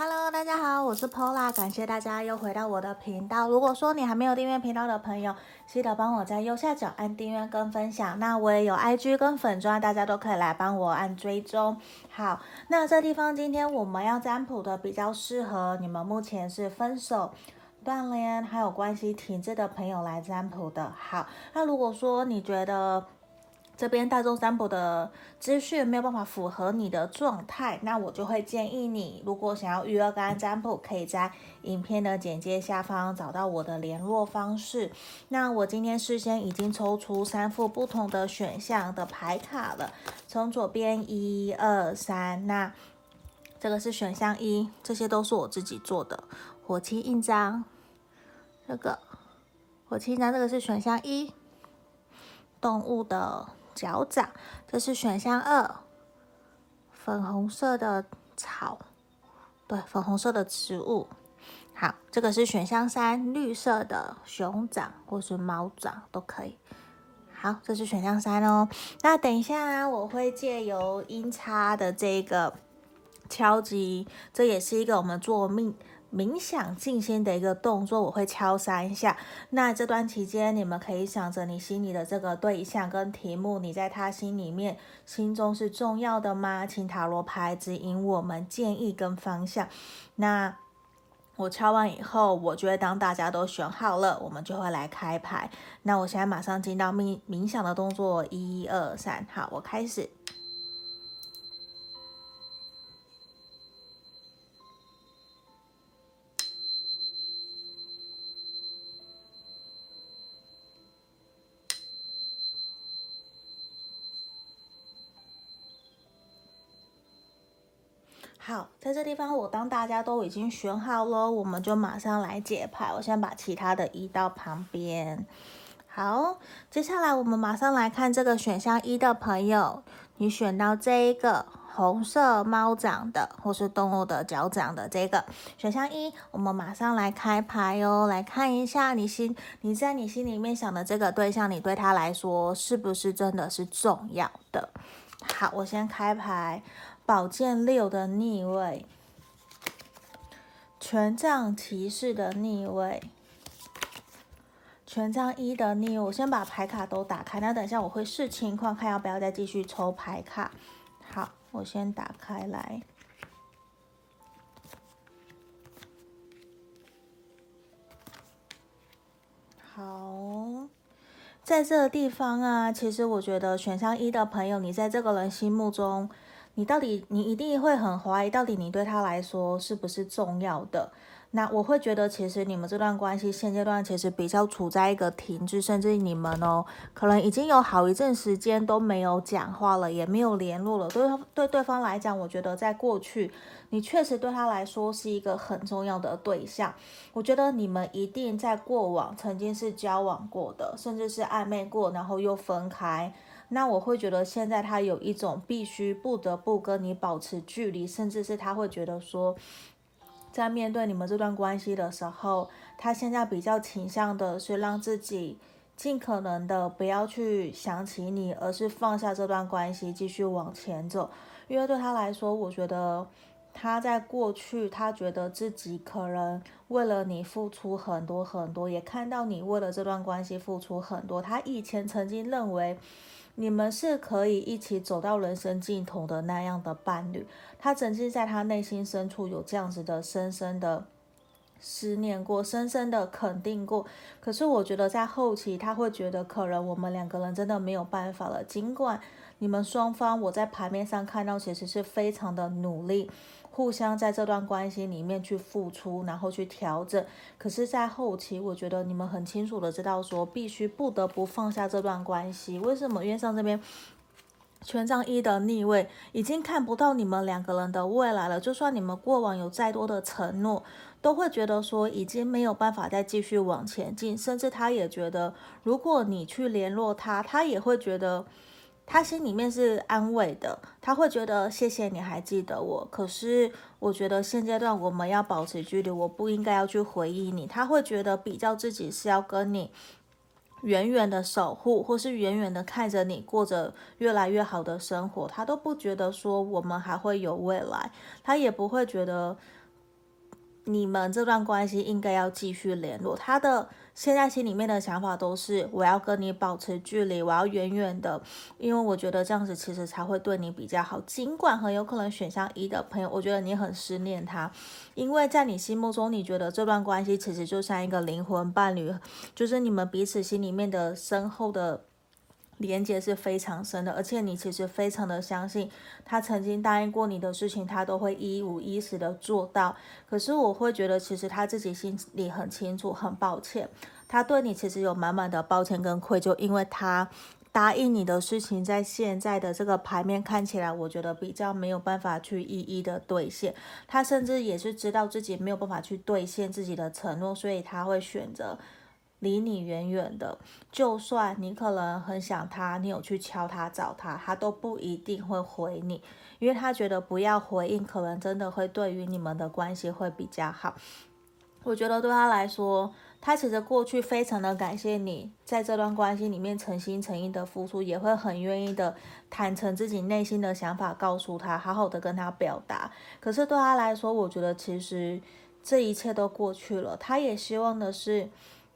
Hello，大家好，我是 Pola，感谢大家又回到我的频道。如果说你还没有订阅频道的朋友，记得帮我在右下角按订阅跟分享。那我也有 IG 跟粉钻，大家都可以来帮我按追踪。好，那这地方今天我们要占卜的比较适合你们目前是分手、断联还有关系停滞的朋友来占卜的。好，那如果说你觉得，这边大众占卜的资讯没有办法符合你的状态，那我就会建议你，如果想要预约个占卜，可以在影片的简介下方找到我的联络方式。那我今天事先已经抽出三副不同的选项的牌卡了，从左边一二三，那这个是选项一，这些都是我自己做的火漆印章。这个火漆印章，这个是选项一，动物的。脚掌，这是选项二，粉红色的草，对，粉红色的植物。好，这个是选项三，绿色的熊掌或是猫掌都可以。好，这是选项三哦。那等一下啊我会借由音叉的这个敲击，这也是一个我们做命。冥想静心的一个动作，我会敲三下。那这段期间，你们可以想着你心里的这个对象跟题目，你在他心里面、心中是重要的吗？请塔罗牌指引我们建议跟方向。那我敲完以后，我觉得当大家都选好了，我们就会来开牌。那我现在马上进到冥冥想的动作，一二三，好，我开始。好，在这地方，我当大家都已经选好了，我们就马上来解牌。我先把其他的移到旁边。好，接下来我们马上来看这个选项一的朋友，你选到这一个红色猫掌的，或是动物的脚掌的这个选项一，我们马上来开牌哦，来看一下你心，你在你心里面想的这个对象，你对他来说是不是真的是重要的？好，我先开牌。宝剑六的逆位，权杖骑士的逆位，权杖一的逆位。我先把牌卡都打开，那等一下我会视情况看要不要再继续抽牌卡。好，我先打开来。好，在这个地方啊，其实我觉得选项一的朋友，你在这个人心目中。你到底，你一定会很怀疑，到底你对他来说是不是重要的？那我会觉得，其实你们这段关系现阶段其实比较处在一个停滞，甚至你们哦，可能已经有好一阵时间都没有讲话了，也没有联络了。对对对方来讲，我觉得在过去，你确实对他来说是一个很重要的对象。我觉得你们一定在过往曾经是交往过的，甚至是暧昧过，然后又分开。那我会觉得现在他有一种必须不得不跟你保持距离，甚至是他会觉得说，在面对你们这段关系的时候，他现在比较倾向的是让自己尽可能的不要去想起你，而是放下这段关系继续往前走。因为对他来说，我觉得他在过去他觉得自己可能为了你付出很多很多，也看到你为了这段关系付出很多。他以前曾经认为。你们是可以一起走到人生尽头的那样的伴侣，他曾经在他内心深处有这样子的深深的思念过，深深的肯定过。可是我觉得在后期，他会觉得可能我们两个人真的没有办法了。尽管你们双方，我在牌面上看到其实是非常的努力。互相在这段关系里面去付出，然后去调整。可是，在后期，我觉得你们很清楚的知道，说必须不得不放下这段关系。为什么？因为上这边权杖一的逆位，已经看不到你们两个人的未来了。就算你们过往有再多的承诺，都会觉得说已经没有办法再继续往前进。甚至他也觉得，如果你去联络他，他也会觉得。他心里面是安慰的，他会觉得谢谢你还记得我。可是我觉得现阶段我们要保持距离，我不应该要去回忆你。他会觉得比较自己是要跟你远远的守护，或是远远的看着你过着越来越好的生活。他都不觉得说我们还会有未来，他也不会觉得你们这段关系应该要继续联络。他的现在心里面的想法都是我要跟你保持距离，我要远远的，因为我觉得这样子其实才会对你比较好。尽管很有可能选项一的朋友，我觉得你很思念他，因为在你心目中，你觉得这段关系其实就像一个灵魂伴侣，就是你们彼此心里面的深厚的。连接是非常深的，而且你其实非常的相信他曾经答应过你的事情，他都会一五一十的做到。可是我会觉得，其实他自己心里很清楚，很抱歉，他对你其实有满满的抱歉跟愧疚，因为他答应你的事情，在现在的这个牌面看起来，我觉得比较没有办法去一一的兑现。他甚至也是知道自己没有办法去兑现自己的承诺，所以他会选择。离你远远的，就算你可能很想他，你有去敲他找他，他都不一定会回你，因为他觉得不要回应，可能真的会对于你们的关系会比较好。我觉得对他来说，他其实过去非常的感谢你在这段关系里面诚心诚意的付出，也会很愿意的坦诚自己内心的想法，告诉他，好好的跟他表达。可是对他来说，我觉得其实这一切都过去了，他也希望的是。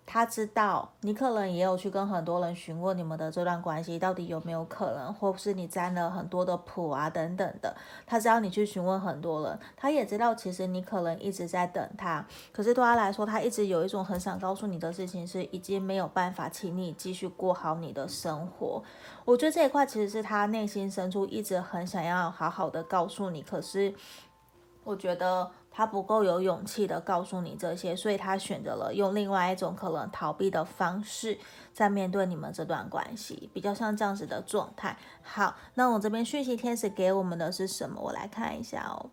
他知道你可能也有去跟很多人询问你们的这段关系到底有没有可能，或是你占了很多的谱啊等等的。他知道你去询问很多人，他也知道其实你可能一直在等他。可是对他来说，他一直有一种很想告诉你的事情是，已经没有办法请你继续过好你的生活。我觉得这一块其实是他内心深处一直很想要好好的告诉你，可是我觉得。他不够有勇气的告诉你这些，所以他选择了用另外一种可能逃避的方式在面对你们这段关系，比较像这样子的状态。好，那我这边讯息天使给我们的是什么？我来看一下哦。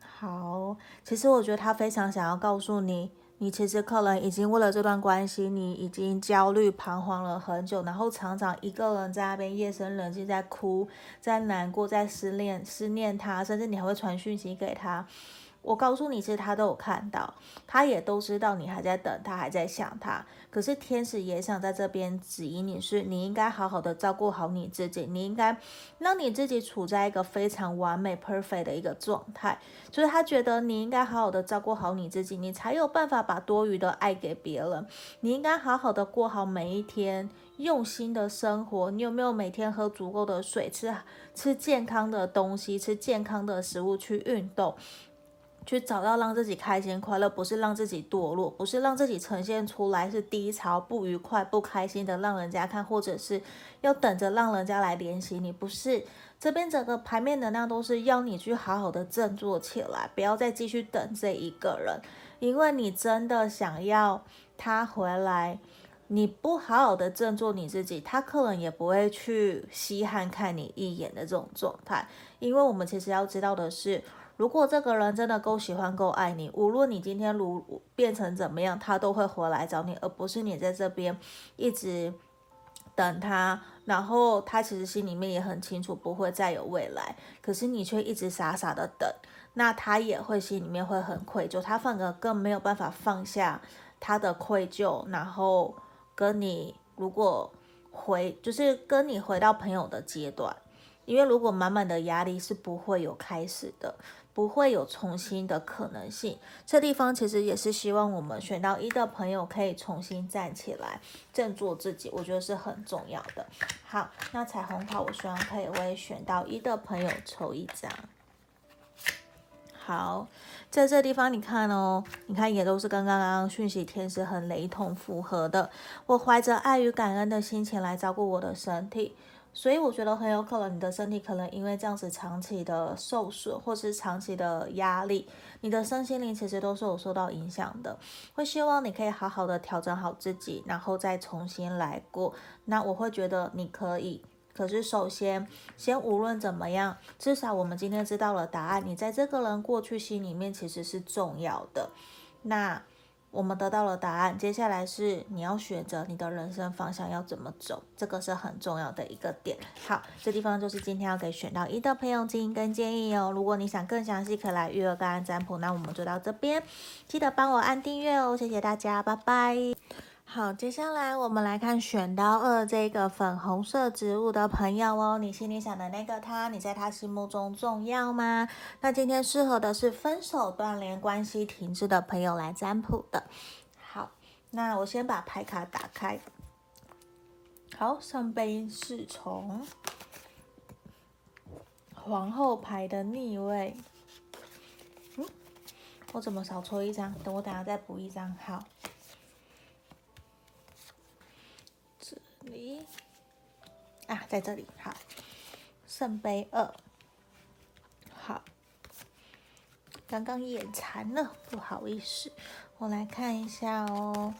好，其实我觉得他非常想要告诉你。你其实可能已经为了这段关系，你已经焦虑彷徨了很久，然后常常一个人在那边夜深人静，在哭，在难过，在思念思念他，甚至你还会传讯息给他。我告诉你，其实他都有看到，他也都知道你还在等他，还在想他。可是天使也想在这边指引你，是你应该好好的照顾好你自己，你应该让你自己处在一个非常完美、perfect 的一个状态。就是他觉得你应该好好的照顾好你自己，你才有办法把多余的爱给别人。你应该好好的过好每一天，用心的生活。你有没有每天喝足够的水，吃吃健康的东西，吃健康的食物，去运动？去找到让自己开心快乐，不是让自己堕落，不是让自己呈现出来是低潮、不愉快、不开心的让人家看，或者是要等着让人家来联系你，不是。这边整个牌面能量都是要你去好好的振作起来，不要再继续等这一个人，因为你真的想要他回来，你不好好的振作你自己，他可能也不会去稀罕看你一眼的这种状态，因为我们其实要知道的是。如果这个人真的够喜欢、够爱你，无论你今天如变成怎么样，他都会回来找你，而不是你在这边一直等他。然后他其实心里面也很清楚，不会再有未来，可是你却一直傻傻的等，那他也会心里面会很愧疚，他反而更没有办法放下他的愧疚，然后跟你如果回，就是跟你回到朋友的阶段，因为如果满满的压力是不会有开始的。不会有重新的可能性。这地方其实也是希望我们选到一的朋友可以重新站起来，振作自己，我觉得是很重要的。好，那彩虹卡，我希望可以为选到一的朋友抽一张。好，在这地方你看哦，你看也都是跟刚刚讯息天使很雷同符合的。我怀着爱与感恩的心情来照顾我的身体。所以我觉得很有可能你的身体可能因为这样子长期的受损，或是长期的压力，你的身心灵其实都是有受到影响的。会希望你可以好好的调整好自己，然后再重新来过。那我会觉得你可以。可是首先，先无论怎么样，至少我们今天知道了答案。你在这个人过去心里面其实是重要的。那。我们得到了答案，接下来是你要选择你的人生方向要怎么走，这个是很重要的一个点。好，这地方就是今天要给选到一的朋友建议跟建议哦。如果你想更详细，可以来预约个案占卜。那我们就到这边，记得帮我按订阅哦，谢谢大家，拜拜。好，接下来我们来看选到二这个粉红色植物的朋友哦，你心里想的那个他，你在他心目中重要吗？那今天适合的是分手、断联关系停滞的朋友来占卜的。好，那我先把牌卡打开。好，圣杯侍从，皇后牌的逆位。嗯，我怎么少抽一张？等我等下再补一张。好。咦，啊，在这里，好，圣杯二，好，刚刚眼馋了，不好意思，我来看一下哦。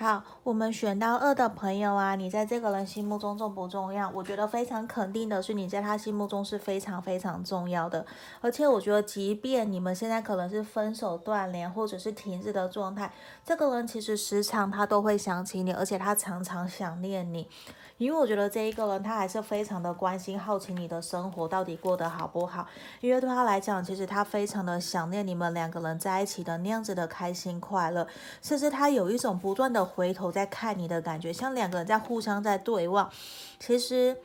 好，我们选到二的朋友啊，你在这个人心目中重不重要？我觉得非常肯定的是，你在他心目中是非常非常重要的。而且我觉得，即便你们现在可能是分手断联或者是停止的状态，这个人其实时常他都会想起你，而且他常常想念你。因为我觉得这一个人他还是非常的关心、好奇你的生活到底过得好不好。因为对他来讲，其实他非常的想念你们两个人在一起的那样子的开心快乐，甚至他有一种不断的回头在看你的感觉，像两个人在互相在对望。其实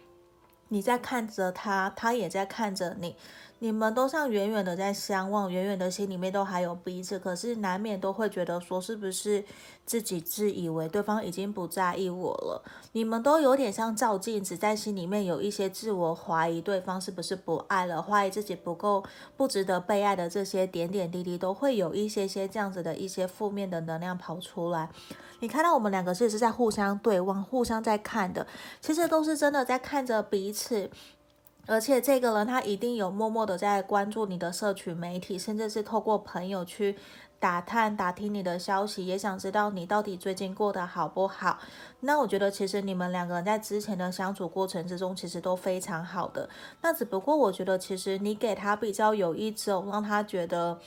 你在看着他，他也在看着你。你们都像远远的在相望，远远的心里面都还有彼此，可是难免都会觉得说，是不是自己自以为对方已经不在意我了？你们都有点像照镜子，在心里面有一些自我怀疑，对方是不是不爱了，怀疑自己不够，不值得被爱的这些点点滴滴，都会有一些些这样子的一些负面的能量跑出来。你看到我们两个是是在互相对望，互相在看的，其实都是真的在看着彼此。而且这个人他一定有默默的在关注你的社群媒体，甚至是透过朋友去打探、打听你的消息，也想知道你到底最近过得好不好。那我觉得其实你们两个人在之前的相处过程之中，其实都非常好的。那只不过我觉得其实你给他比较有一种让他觉得。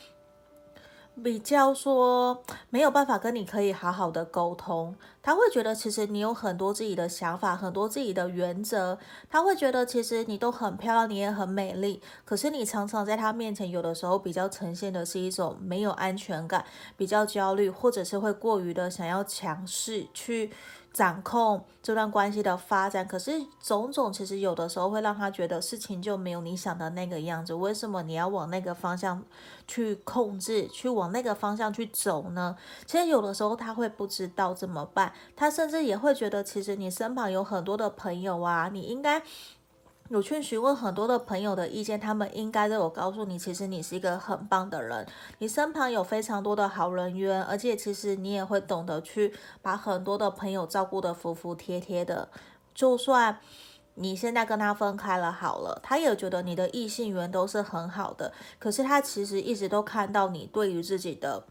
比较说没有办法跟你可以好好的沟通，他会觉得其实你有很多自己的想法，很多自己的原则，他会觉得其实你都很漂亮，你也很美丽，可是你常常在他面前有的时候比较呈现的是一种没有安全感，比较焦虑，或者是会过于的想要强势去。掌控这段关系的发展，可是种种其实有的时候会让他觉得事情就没有你想的那个样子。为什么你要往那个方向去控制，去往那个方向去走呢？其实有的时候他会不知道怎么办，他甚至也会觉得，其实你身旁有很多的朋友啊，你应该。有去询问很多的朋友的意见，他们应该都有告诉你，其实你是一个很棒的人，你身旁有非常多的好人缘，而且其实你也会懂得去把很多的朋友照顾得服服帖帖的。就算你现在跟他分开了好了，他也觉得你的异性缘都是很好的，可是他其实一直都看到你对于自己的。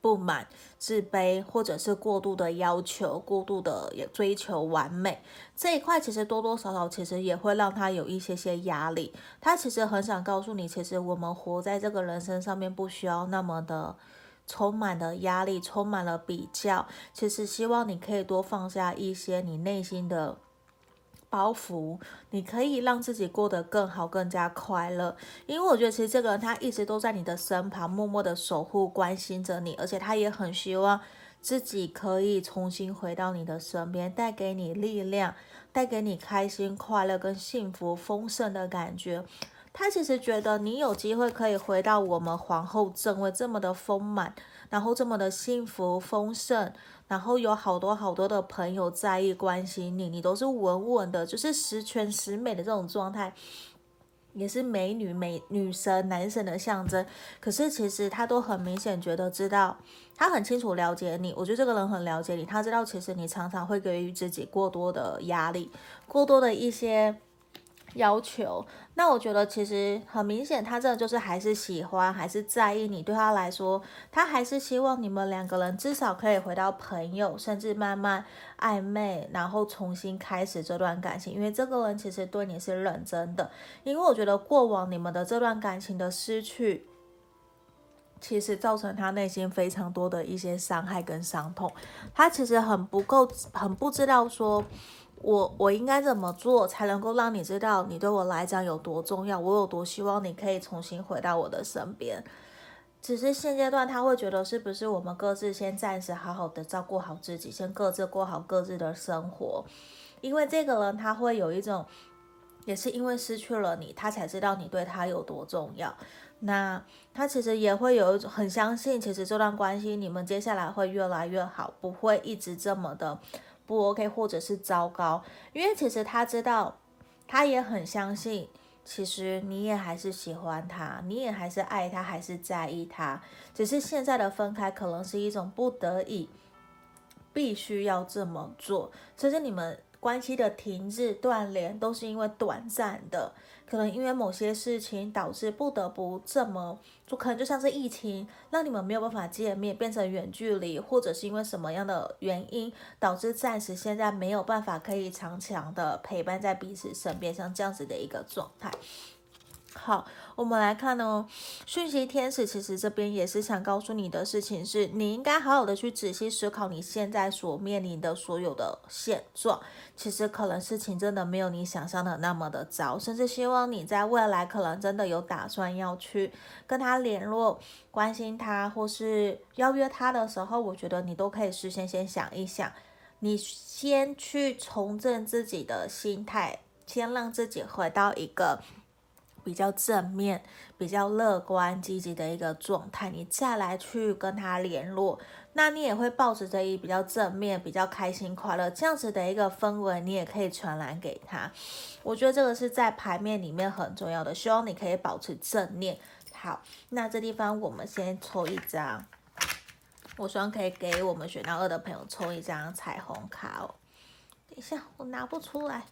不满、自卑，或者是过度的要求、过度的也追求完美这一块，其实多多少少其实也会让他有一些些压力。他其实很想告诉你，其实我们活在这个人生上面，不需要那么的充满了压力，充满了比较。其实希望你可以多放下一些你内心的。包袱，你可以让自己过得更好，更加快乐。因为我觉得，其实这个人他一直都在你的身旁，默默的守护、关心着你，而且他也很希望自己可以重新回到你的身边，带给你力量，带给你开心、快乐跟幸福、丰盛的感觉。他其实觉得你有机会可以回到我们皇后正位这么的丰满，然后这么的幸福丰盛。然后有好多好多的朋友在意关心你，你都是稳稳的，就是十全十美的这种状态，也是美女、美女神、男神的象征。可是其实他都很明显觉得知道，他很清楚了解你。我觉得这个人很了解你，他知道其实你常常会给予自己过多的压力，过多的一些。要求，那我觉得其实很明显，他这就是还是喜欢，还是在意你。对他来说，他还是希望你们两个人至少可以回到朋友，甚至慢慢暧昧，然后重新开始这段感情。因为这个人其实对你是认真的，因为我觉得过往你们的这段感情的失去，其实造成他内心非常多的一些伤害跟伤痛。他其实很不够，很不知道说。我我应该怎么做才能够让你知道你对我来讲有多重要？我有多希望你可以重新回到我的身边？只是现阶段他会觉得是不是我们各自先暂时好好的照顾好自己，先各自过好各自的生活，因为这个人他会有一种，也是因为失去了你，他才知道你对他有多重要。那他其实也会有一种很相信，其实这段关系你们接下来会越来越好，不会一直这么的不 OK 或者是糟糕，因为其实他知道，他也很相信，其实你也还是喜欢他，你也还是爱他，还是在意他，只是现在的分开可能是一种不得已，必须要这么做，其实你们。关系的停滞断联都是因为短暂的，可能因为某些事情导致不得不这么，就可能就像是疫情让你们没有办法见面，变成远距离，或者是因为什么样的原因导致暂时现在没有办法可以长强的陪伴在彼此身边，像这样子的一个状态。好，我们来看哦，讯息天使其实这边也是想告诉你的事情是，你应该好好的去仔细思考你现在所面临的所有的现状。其实可能事情真的没有你想象的那么的糟，甚至希望你在未来可能真的有打算要去跟他联络、关心他，或是邀约他的时候，我觉得你都可以事先先想一想，你先去重振自己的心态，先让自己回到一个。比较正面、比较乐观、积极的一个状态，你再来去跟他联络，那你也会抱着这一比较正面、比较开心、快乐这样子的一个氛围，你也可以传染给他。我觉得这个是在牌面里面很重要的，希望你可以保持正念。好，那这地方我们先抽一张，我希望可以给我们选到二的朋友抽一张彩虹卡哦。等一下，我拿不出来。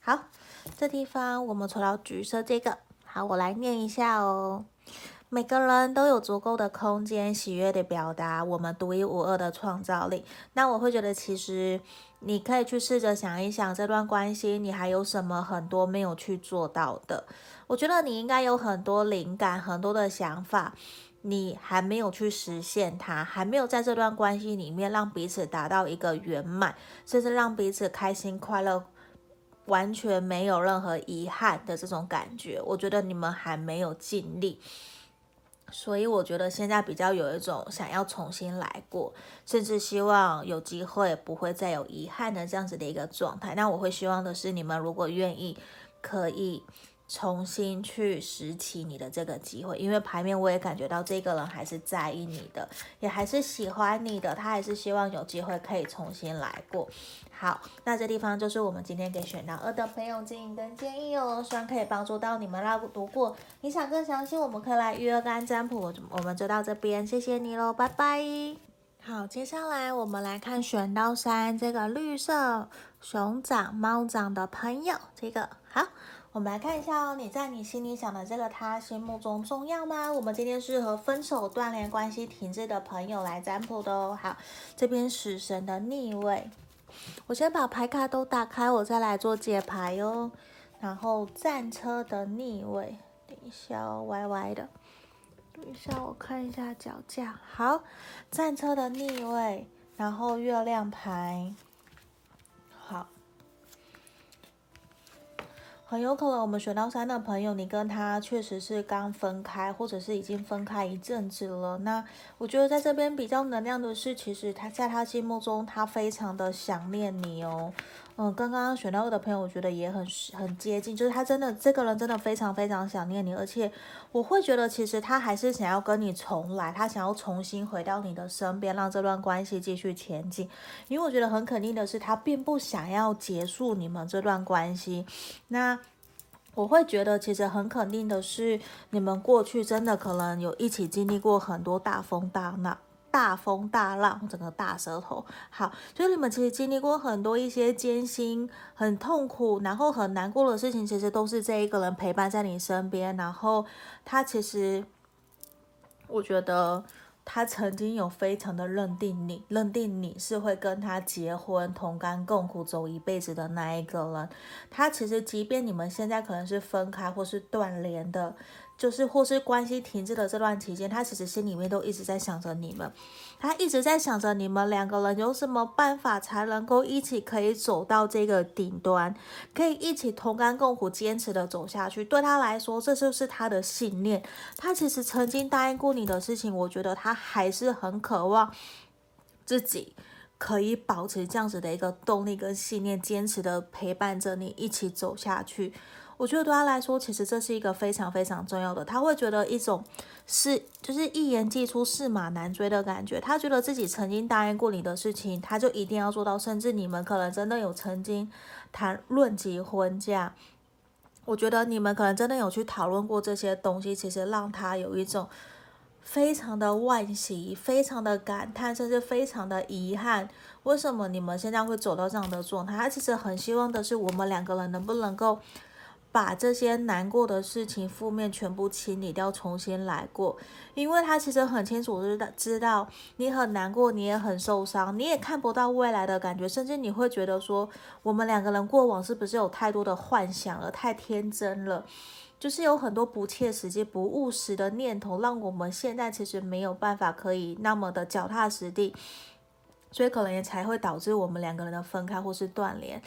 好，这地方我们抽到橘色这个。好，我来念一下哦。每个人都有足够的空间，喜悦的表达我们独一无二的创造力。那我会觉得，其实你可以去试着想一想，这段关系你还有什么很多没有去做到的。我觉得你应该有很多灵感，很多的想法，你还没有去实现它，还没有在这段关系里面让彼此达到一个圆满，甚至让彼此开心快乐。完全没有任何遗憾的这种感觉，我觉得你们还没有尽力，所以我觉得现在比较有一种想要重新来过，甚至希望有机会不会再有遗憾的这样子的一个状态。那我会希望的是，你们如果愿意，可以。重新去拾起你的这个机会，因为牌面我也感觉到这个人还是在意你的，也还是喜欢你的，他还是希望有机会可以重新来过。好，那这地方就是我们今天给选到二的朋友建议跟建议哦，希望可以帮助到你们啦。如果你想更详细，我们可以来预约个占卜。我们就到这边，谢谢你喽，拜拜。好，接下来我们来看选到三这个绿色熊掌猫掌的朋友，这个好。我们来看一下哦，你在你心里想的这个他心目中重要吗？我们今天是和分手、断联关系停滞的朋友来占卜的哦。好，这边死神的逆位，我先把牌卡都打开，我再来做解牌哟。然后战车的逆位，等一下哦，歪歪的，等一下我看一下脚架。好，战车的逆位，然后月亮牌。好很有可能我们选到三的朋友，你跟他确实是刚分开，或者是已经分开一阵子了。那我觉得在这边比较能量的是，其实他在他心目中，他非常的想念你哦。嗯，刚刚选到二的朋友，我觉得也很很接近，就是他真的这个人真的非常非常想念你，而且我会觉得其实他还是想要跟你重来，他想要重新回到你的身边，让这段关系继续前进。因为我觉得很肯定的是，他并不想要结束你们这段关系。那我会觉得其实很肯定的是，你们过去真的可能有一起经历过很多大风大浪。大风大浪，整个大舌头，好，所以你们其实经历过很多一些艰辛、很痛苦，然后很难过的事情，其实都是这一个人陪伴在你身边。然后他其实，我觉得他曾经有非常的认定你，认定你是会跟他结婚、同甘共苦、走一辈子的那一个人。他其实，即便你们现在可能是分开或是断联的。就是或是关系停滞的这段期间，他其实心里面都一直在想着你们，他一直在想着你们两个人有什么办法才能够一起可以走到这个顶端，可以一起同甘共苦，坚持的走下去。对他来说，这就是他的信念。他其实曾经答应过你的事情，我觉得他还是很渴望自己可以保持这样子的一个动力跟信念，坚持的陪伴着你一起走下去。我觉得对他来说，其实这是一个非常非常重要的。他会觉得一种是就是一言既出，驷马难追的感觉。他觉得自己曾经答应过你的事情，他就一定要做到。甚至你们可能真的有曾经谈论及婚嫁，我觉得你们可能真的有去讨论过这些东西。其实让他有一种非常的惋惜，非常的感叹，甚至非常的遗憾。为什么你们现在会走到这样的状态？他其实很希望的是，我们两个人能不能够。把这些难过的事情、负面全部清理掉，重新来过。因为他其实很清楚知道，知道你很难过，你也很受伤，你也看不到未来的感觉，甚至你会觉得说，我们两个人过往是不是有太多的幻想了，太天真了，就是有很多不切实际、不务实的念头，让我们现在其实没有办法可以那么的脚踏实地，所以可能也才会导致我们两个人的分开或是断联。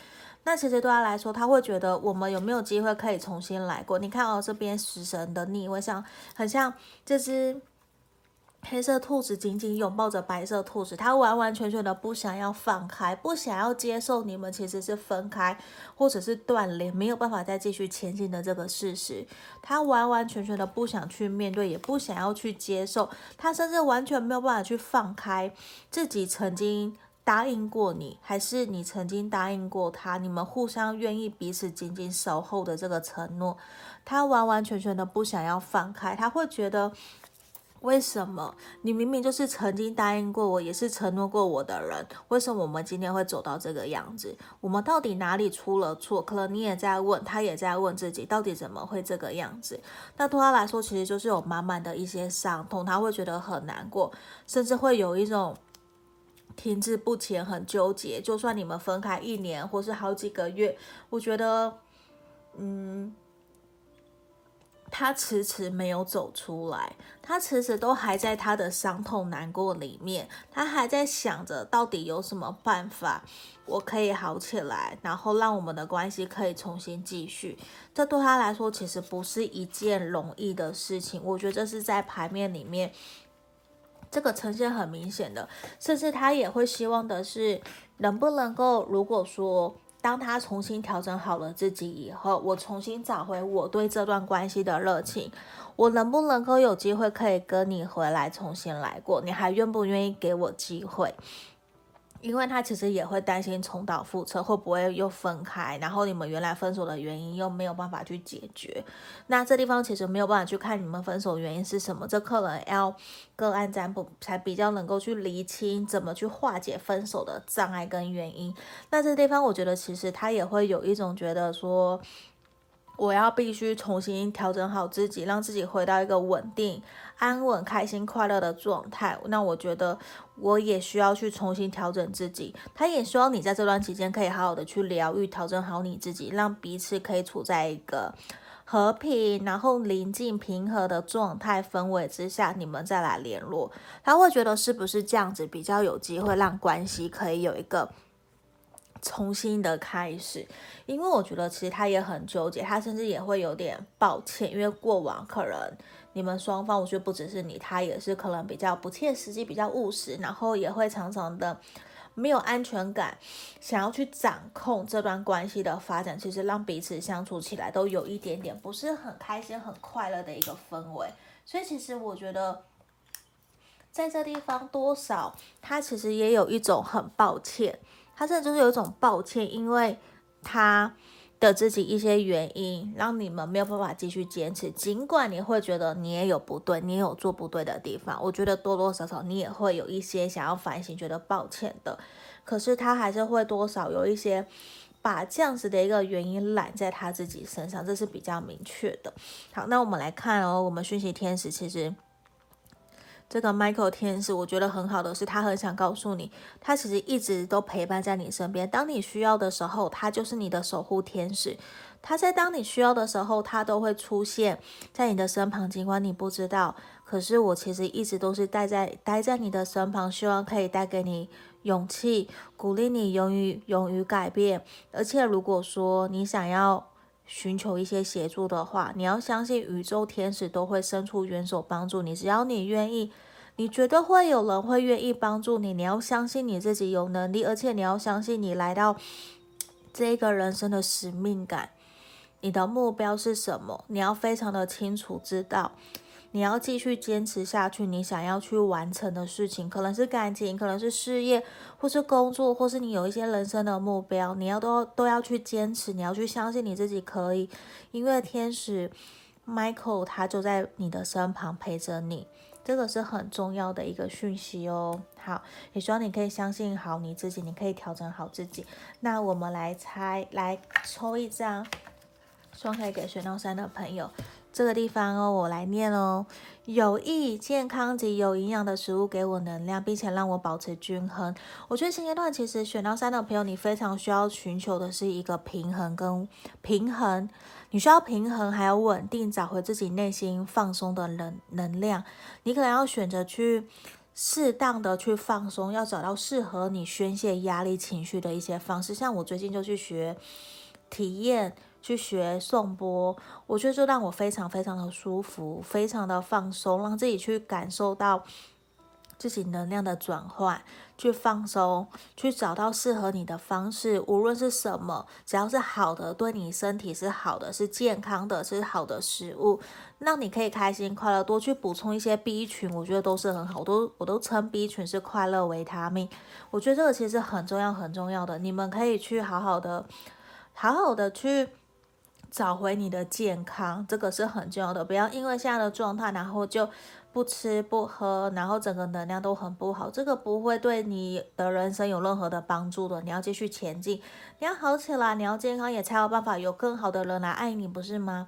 那其实对他来说，他会觉得我们有没有机会可以重新来过？你看哦，这边食神的逆位像很像这只黑色兔子紧紧拥抱着白色兔子，他完完全全的不想要放开，不想要接受你们其实是分开或者是断联，没有办法再继续前进的这个事实。他完完全全的不想去面对，也不想要去接受，他甚至完全没有办法去放开自己曾经。答应过你，还是你曾经答应过他？你们互相愿意彼此紧紧守候的这个承诺，他完完全全的不想要放开。他会觉得，为什么你明明就是曾经答应过我，也是承诺过我的人，为什么我们今天会走到这个样子？我们到底哪里出了错？可能你也在问，他也在问自己，到底怎么会这个样子？那对他来说，其实就是有满满的一些伤痛，他会觉得很难过，甚至会有一种。停滞不前，很纠结。就算你们分开一年，或是好几个月，我觉得，嗯，他迟迟没有走出来，他迟迟都还在他的伤痛、难过里面，他还在想着到底有什么办法我可以好起来，然后让我们的关系可以重新继续。这对他来说其实不是一件容易的事情。我觉得这是在牌面里面。这个呈现很明显的，甚至他也会希望的是，能不能够，如果说当他重新调整好了自己以后，我重新找回我对这段关系的热情，我能不能够有机会可以跟你回来重新来过？你还愿不愿意给我机会？因为他其实也会担心重蹈覆辙，会不会又分开？然后你们原来分手的原因又没有办法去解决。那这地方其实没有办法去看你们分手原因是什么，这客人要个案占卜才比较能够去厘清怎么去化解分手的障碍跟原因。那这地方我觉得其实他也会有一种觉得说。我要必须重新调整好自己，让自己回到一个稳定、安稳、开心、快乐的状态。那我觉得我也需要去重新调整自己。他也希望你在这段期间可以好好的去疗愈、调整好你自己，让彼此可以处在一个和平、然后宁静、平和的状态氛围之下，你们再来联络。他会觉得是不是这样子比较有机会让关系可以有一个。重新的开始，因为我觉得其实他也很纠结，他甚至也会有点抱歉，因为过往可能你们双方，我觉得不只是你，他也是可能比较不切实际，比较务实，然后也会常常的没有安全感，想要去掌控这段关系的发展，其实让彼此相处起来都有一点点不是很开心、很快乐的一个氛围。所以其实我觉得在这地方多少，他其实也有一种很抱歉。他甚至就是有一种抱歉，因为他的自己一些原因，让你们没有办法继续坚持。尽管你会觉得你也有不对，你也有做不对的地方，我觉得多多少少你也会有一些想要反省、觉得抱歉的。可是他还是会多少有一些把这样子的一个原因揽在他自己身上，这是比较明确的。好，那我们来看哦，我们讯息天使其实。这个 Michael 天使，我觉得很好的是，他很想告诉你，他其实一直都陪伴在你身边。当你需要的时候，他就是你的守护天使。他在当你需要的时候，他都会出现在你的身旁，尽管你不知道。可是我其实一直都是待在待在你的身旁，希望可以带给你勇气，鼓励你勇于勇于改变。而且如果说你想要寻求一些协助的话，你要相信宇宙天使都会伸出援手帮助你。只要你愿意，你觉得会有人会愿意帮助你。你要相信你自己有能力，而且你要相信你来到这个人生的使命感，你的目标是什么？你要非常的清楚知道。你要继续坚持下去，你想要去完成的事情，可能是感情，可能是事业，或是工作，或是你有一些人生的目标，你要都都要去坚持，你要去相信你自己可以，因为天使 Michael 他就在你的身旁陪着你，这个是很重要的一个讯息哦。好，也希望你可以相信好你自己，你可以调整好自己。那我们来猜，来抽一张，希望可以给选到三的朋友。这个地方哦，我来念哦。有益、健康及有营养的食物给我能量，并且让我保持均衡。我觉得现阶段其实选到三的朋友，你非常需要寻求的是一个平衡跟平衡。你需要平衡，还有稳定，找回自己内心放松的能能量。你可能要选择去适当的去放松，要找到适合你宣泄压力情绪的一些方式。像我最近就去学体验。去学颂钵，我觉得就让我非常非常的舒服，非常的放松，让自己去感受到自己能量的转换，去放松，去找到适合你的方式，无论是什么，只要是好的，对你身体是好的，是健康的，是好的食物，让你可以开心快乐，多去补充一些 B 群，我觉得都是很好，我都我都称 B 群是快乐维他命，我觉得这个其实很重要很重要的，你们可以去好好的，好好的去。找回你的健康，这个是很重要的。不要因为现在的状态，然后就不吃不喝，然后整个能量都很不好，这个不会对你的人生有任何的帮助的。你要继续前进，你要好起来，你要健康，也才有办法有更好的人来爱你，不是吗？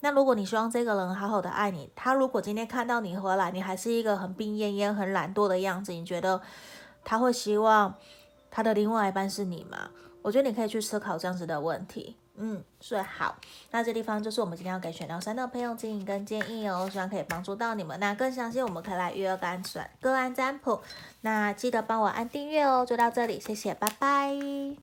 那如果你希望这个人好好的爱你，他如果今天看到你回来，你还是一个很病恹恹、很懒惰的样子，你觉得他会希望他的另外一半是你吗？我觉得你可以去思考这样子的问题。嗯，是好。那这地方就是我们今天要给选到三的朋友建议跟建议哦，希望可以帮助到你们。那更详细，我们可以来预约个案算个案占卜。那记得帮我按订阅哦。就到这里，谢谢，拜拜。